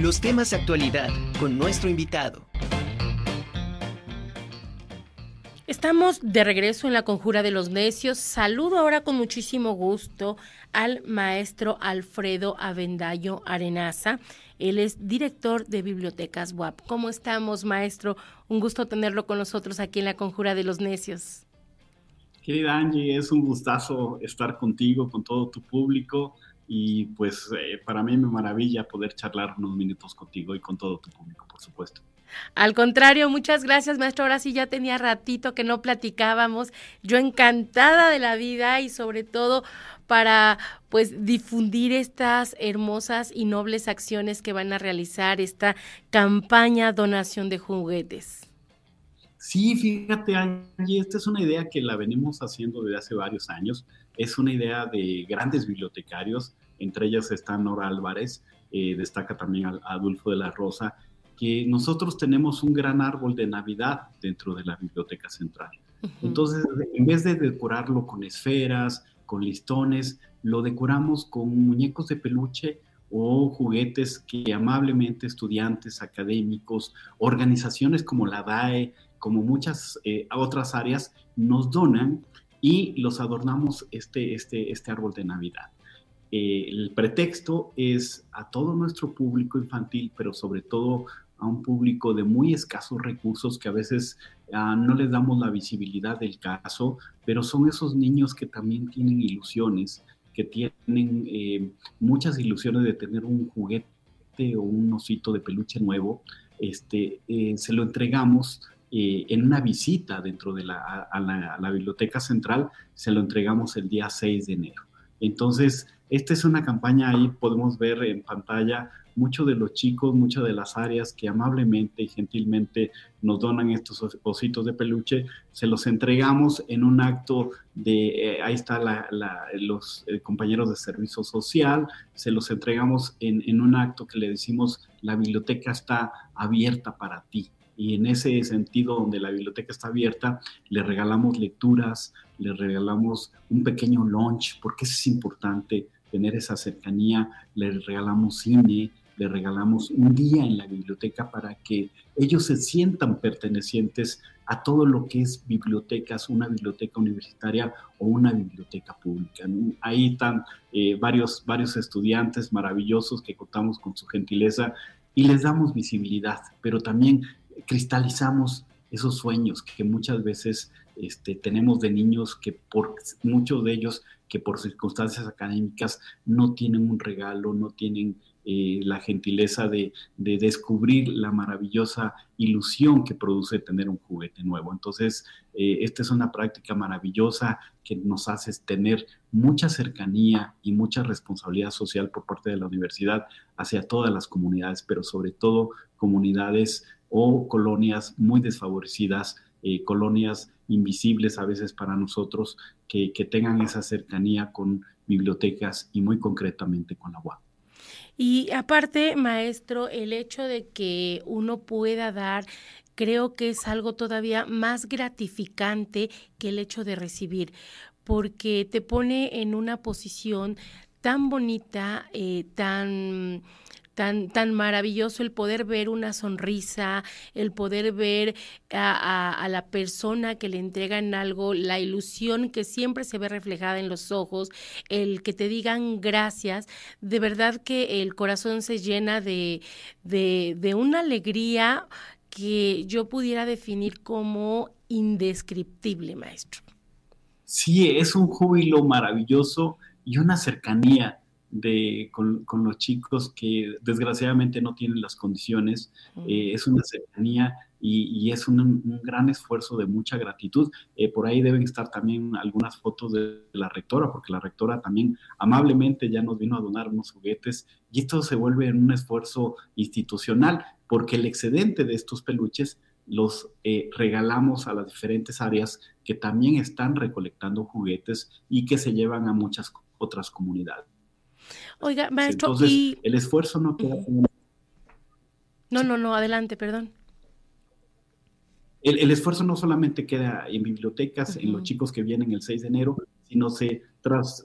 Los temas de actualidad con nuestro invitado. Estamos de regreso en la Conjura de los Necios. Saludo ahora con muchísimo gusto al maestro Alfredo Avendaño Arenaza. Él es director de Bibliotecas WAP. ¿Cómo estamos, maestro? Un gusto tenerlo con nosotros aquí en la Conjura de los Necios. Querida Angie, es un gustazo estar contigo, con todo tu público y pues eh, para mí me maravilla poder charlar unos minutos contigo y con todo tu público, por supuesto. Al contrario, muchas gracias, maestro. Ahora sí ya tenía ratito que no platicábamos. Yo encantada de la vida y sobre todo para pues difundir estas hermosas y nobles acciones que van a realizar esta campaña donación de juguetes. Sí, fíjate, Angie, esta es una idea que la venimos haciendo desde hace varios años. Es una idea de grandes bibliotecarios, entre ellas está Nora Álvarez, eh, destaca también a Adolfo de la Rosa, que nosotros tenemos un gran árbol de Navidad dentro de la Biblioteca Central. Entonces, en vez de decorarlo con esferas, con listones, lo decoramos con muñecos de peluche o juguetes que amablemente estudiantes, académicos, organizaciones como la DAE, como muchas eh, otras áreas, nos donan y los adornamos este, este, este árbol de Navidad. Eh, el pretexto es a todo nuestro público infantil, pero sobre todo a un público de muy escasos recursos que a veces ah, no les damos la visibilidad del caso, pero son esos niños que también tienen ilusiones, que tienen eh, muchas ilusiones de tener un juguete o un osito de peluche nuevo, este, eh, se lo entregamos eh, en una visita dentro de la, a la, Biblioteca Central, se lo entregamos el día 6 de enero. Entonces, esta es una campaña, ahí podemos ver en pantalla muchos de los chicos, muchas de las áreas que amablemente y gentilmente nos donan estos ositos de peluche, se los entregamos en un acto de, eh, ahí está los eh, compañeros de servicio social, se los entregamos en, en un acto que le decimos, la biblioteca está abierta para ti. Y en ese sentido, donde la biblioteca está abierta, le regalamos lecturas, le regalamos un pequeño lunch, porque es importante tener esa cercanía, le regalamos cine, le regalamos un día en la biblioteca para que ellos se sientan pertenecientes a todo lo que es bibliotecas, una biblioteca universitaria o una biblioteca pública. Ahí están eh, varios, varios estudiantes maravillosos que contamos con su gentileza y les damos visibilidad, pero también cristalizamos esos sueños que muchas veces este, tenemos de niños que por muchos de ellos que por circunstancias académicas no tienen un regalo, no tienen eh, la gentileza de, descubrir la maravillosa ilusión que produce tener un juguete nuevo. Entonces, eh, esta es una práctica maravillosa que nos hace tener mucha cercanía y mucha responsabilidad social por parte de la universidad hacia todas las comunidades, pero sobre todo comunidades o colonias muy desfavorecidas, eh, colonias invisibles a veces para nosotros, que, que tengan esa cercanía con bibliotecas y muy concretamente con la UAP. Y aparte, maestro, el hecho de que uno pueda dar creo que es algo todavía más gratificante que el hecho de recibir, porque te pone en una posición tan bonita, eh, tan tan, tan maravilloso el poder ver una sonrisa, el poder ver a, la persona que le entregan algo, la ilusión que siempre se ve reflejada en los ojos, el que te digan gracias, de verdad que el corazón se llena de, de, de una alegría que yo pudiera definir como indescriptible, maestro. Sí, es un júbilo maravilloso y una cercanía de, con, los chicos que desgraciadamente no tienen las condiciones. Eh, es una cercanía y, es un, gran esfuerzo de mucha gratitud. Eh, por ahí deben estar también algunas fotos de la rectora, porque la rectora también amablemente ya nos vino a donar unos juguetes y esto se vuelve en un esfuerzo institucional, porque el excedente de estos peluches los eh, regalamos a las diferentes áreas que también están recolectando juguetes y que se llevan a muchas otras comunidades. Oiga, maestro, Entonces, el esfuerzo no queda... No, no, no, adelante, perdón. El, esfuerzo no solamente queda en bibliotecas, en los chicos que vienen el 6 de enero, sino se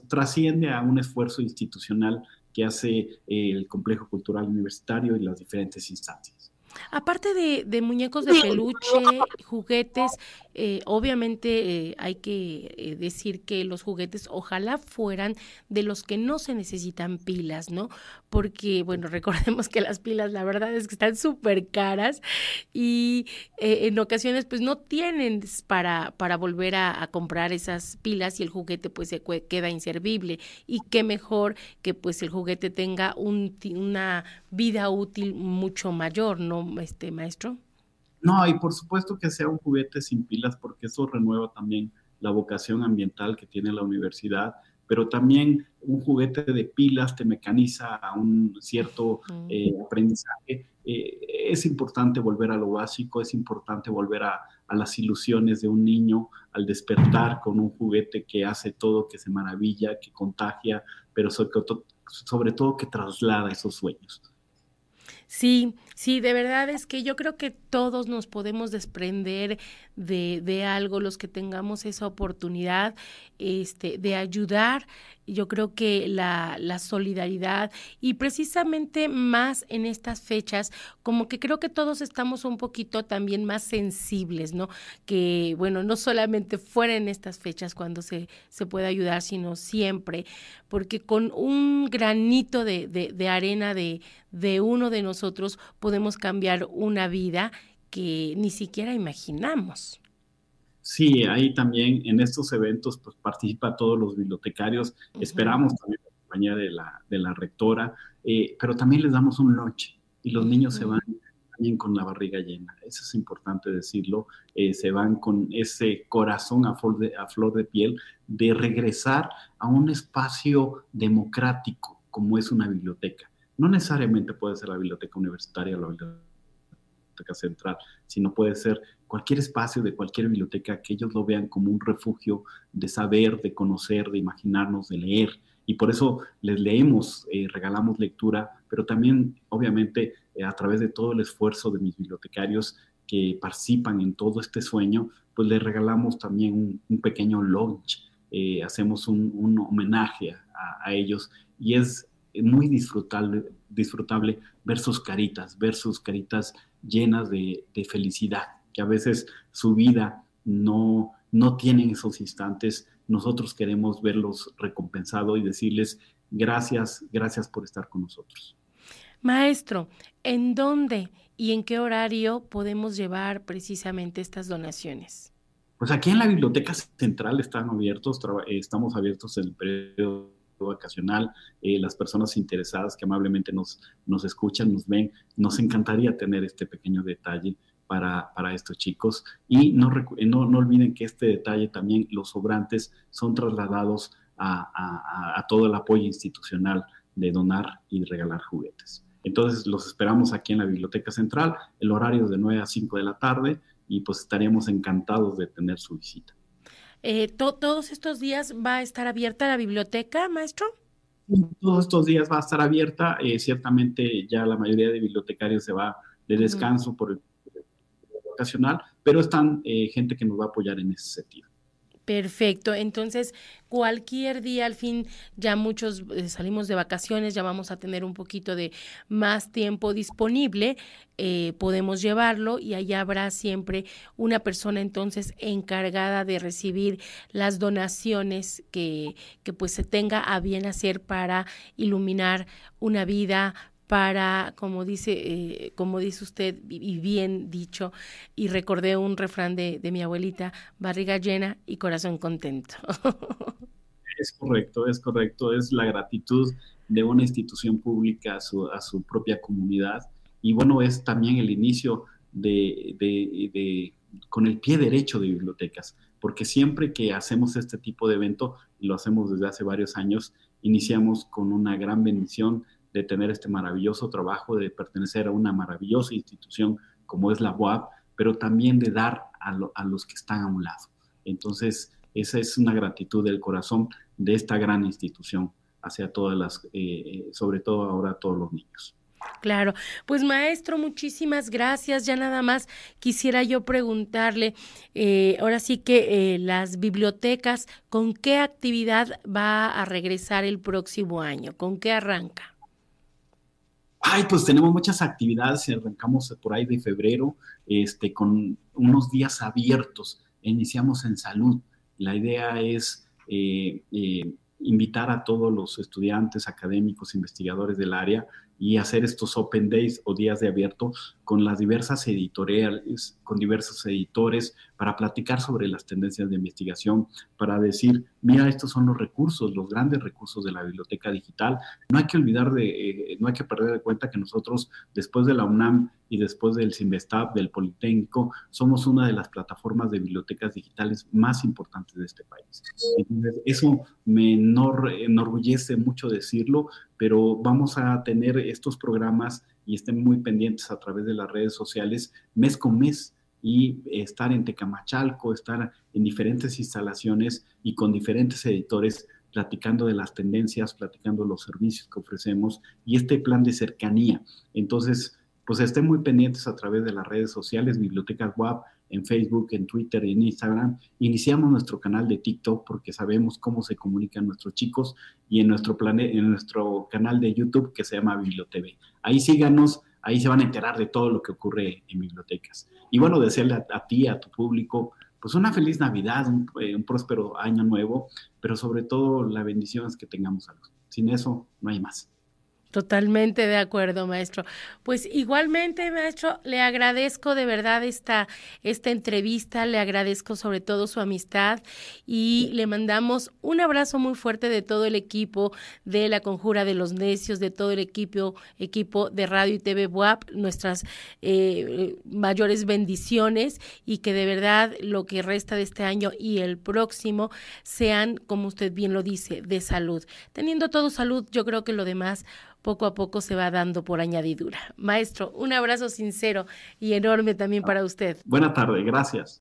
trasciende a un esfuerzo institucional que hace el complejo cultural universitario y las diferentes instancias. Aparte de, muñecos de peluche, juguetes, eh, obviamente eh, hay que eh, decir que los juguetes ojalá fueran de los que no se necesitan pilas, ¿no? Porque, bueno, recordemos que las pilas la verdad es que están súper caras y en ocasiones pues no tienen para, para volver a, comprar esas pilas y el juguete pues se queda inservible. Y qué mejor que pues el juguete tenga un, una vida útil mucho mayor, ¿no, este maestro? No, y por supuesto que sea un juguete sin pilas, porque eso renueva también la vocación ambiental que tiene la universidad, pero también un juguete de pilas te mecaniza a un cierto eh, aprendizaje. Eh, es importante volver a lo básico, es importante volver a, a, las ilusiones de un niño al despertar con un juguete que hace todo, que se maravilla, que contagia, pero sobre, sobre todo que traslada esos sueños. Sí, sí, de verdad es que yo creo que todos nos podemos desprender de, de algo, los que tengamos esa oportunidad este, de ayudar yo creo que la, la, solidaridad y precisamente más en estas fechas, como que creo que todos estamos un poquito también más sensibles, ¿no? Que, bueno, no solamente fuera en estas fechas cuando se, se puede ayudar, sino siempre, porque con un granito de, de, arena de, de uno de nosotros podemos cambiar una vida que ni siquiera imaginamos. Sí, ahí también en estos eventos pues participa todos los bibliotecarios, esperamos también la compañía de la, de la rectora, eh, pero también les damos un lunch y los niños se van también con la barriga llena, eso es importante decirlo, eh, se van con ese corazón a flor, de, a flor de piel de regresar a un espacio democrático como es una biblioteca. No necesariamente puede ser la biblioteca universitaria o la biblioteca central, sino puede ser cualquier espacio de cualquier biblioteca que ellos lo vean como un refugio de saber, de conocer, de imaginarnos, de leer. Y por eso les leemos, eh, regalamos lectura, pero también, obviamente, eh, a través de todo el esfuerzo de mis bibliotecarios que participan en todo este sueño, pues les regalamos también un, pequeño lunch, eh, hacemos un, homenaje a, a, ellos y es muy disfrutable, disfrutable ver sus caritas, ver sus caritas llenas de, de felicidad que a veces su vida no, no tienen esos instantes, nosotros queremos verlos recompensados y decirles gracias, gracias por estar con nosotros. Maestro, ¿en dónde y en qué horario podemos llevar precisamente estas donaciones? Pues aquí en la Biblioteca Central están abiertos, estamos abiertos en el periodo vacacional, eh, las personas interesadas que amablemente nos, nos escuchan, nos ven, nos encantaría tener este pequeño detalle para, para estos chicos. Y no, no, no, olviden que este detalle también, los sobrantes son trasladados a, a, todo el apoyo institucional de donar y regalar juguetes. Entonces los esperamos aquí en la Biblioteca Central, el horario es de 9 a 5 de la tarde y pues estaríamos encantados de tener su visita. Eh, ¿Todos estos días va a estar abierta la biblioteca, maestro? Todos estos días va a estar abierta. Eh, ciertamente ya la mayoría de bibliotecarios se va de descanso por el ocasional, pero están eh, gente que nos va a apoyar en ese sentido. Perfecto, entonces cualquier día al fin ya muchos eh, salimos de vacaciones, ya vamos a tener un poquito de más tiempo disponible, eh, podemos llevarlo y allá habrá siempre una persona entonces encargada de recibir las donaciones que, que pues se tenga a bien hacer para iluminar una vida, para, como dice, eh, como dice usted, y bien dicho, y recordé un refrán de, de mi abuelita, barriga llena y corazón contento. Es correcto, es correcto, es la gratitud de una institución pública a su, a su propia comunidad y bueno, es también el inicio de, de, de, con el pie derecho de bibliotecas, porque siempre que hacemos este tipo de evento, y lo hacemos desde hace varios años, iniciamos con una gran bendición de tener este maravilloso trabajo, de pertenecer a una maravillosa institución como es la UAP, pero también de dar a, los que están a un lado. Entonces, esa es una gratitud del corazón de esta gran institución hacia todas las, eh, sobre todo ahora todos los niños. Claro, pues maestro, muchísimas gracias. Ya nada más quisiera yo preguntarle, eh, ahora sí que eh, las bibliotecas, ¿con qué actividad va a regresar el próximo año? ¿Con qué arranca? Ay, pues tenemos muchas actividades, arrancamos por ahí de febrero, este, con unos días abiertos, iniciamos en salud. La idea es eh, invitar a todos los estudiantes, académicos, investigadores del área y hacer estos Open Days o días de abierto con las diversas editoriales, con diversos editores, para platicar sobre las tendencias de investigación, para decir, mira, estos son los recursos, los grandes recursos de la biblioteca digital. No hay que olvidar de, eh, no hay que perder de cuenta que nosotros, después de la UNAM y después del CIMBESTAB, del Politécnico, somos una de las plataformas de bibliotecas digitales más importantes de este país. Eso me enorgullece mucho decirlo, pero vamos a tener estos programas y estén muy pendientes a través de las redes sociales mes con mes y estar en Tecamachalco, estar en diferentes instalaciones y con diferentes editores platicando de las tendencias, platicando los servicios que ofrecemos y este plan de cercanía. Entonces, pues estén muy pendientes a través de las redes sociales, Bibliotecas WAP, en Facebook, en Twitter y en Instagram. Iniciamos nuestro canal de TikTok porque sabemos cómo se comunican nuestros chicos y en nuestro, en nuestro canal de YouTube que se llama BiblioTV. Ahí síganos, ahí se van a enterar de todo lo que ocurre en bibliotecas. Y bueno, desearle a, ti, a tu público, pues una feliz Navidad, un, eh, un, próspero año nuevo, pero sobre todo la bendición es que tengamos salud. Sin eso no hay más. Totalmente de acuerdo, maestro. Pues igualmente, maestro, le agradezco de verdad esta, esta entrevista, le agradezco sobre todo su amistad y le mandamos un abrazo muy fuerte de todo el equipo de la Conjura de los Necios, de todo el equipo, equipo de Radio y TV WAP, nuestras eh, mayores bendiciones y que de verdad lo que resta de este año y el próximo sean, como usted bien lo dice, de salud. Teniendo todo salud, yo creo que lo demás poco a poco se va dando por añadidura. Maestro, un abrazo sincero y enorme también para usted. Buena tarde, gracias.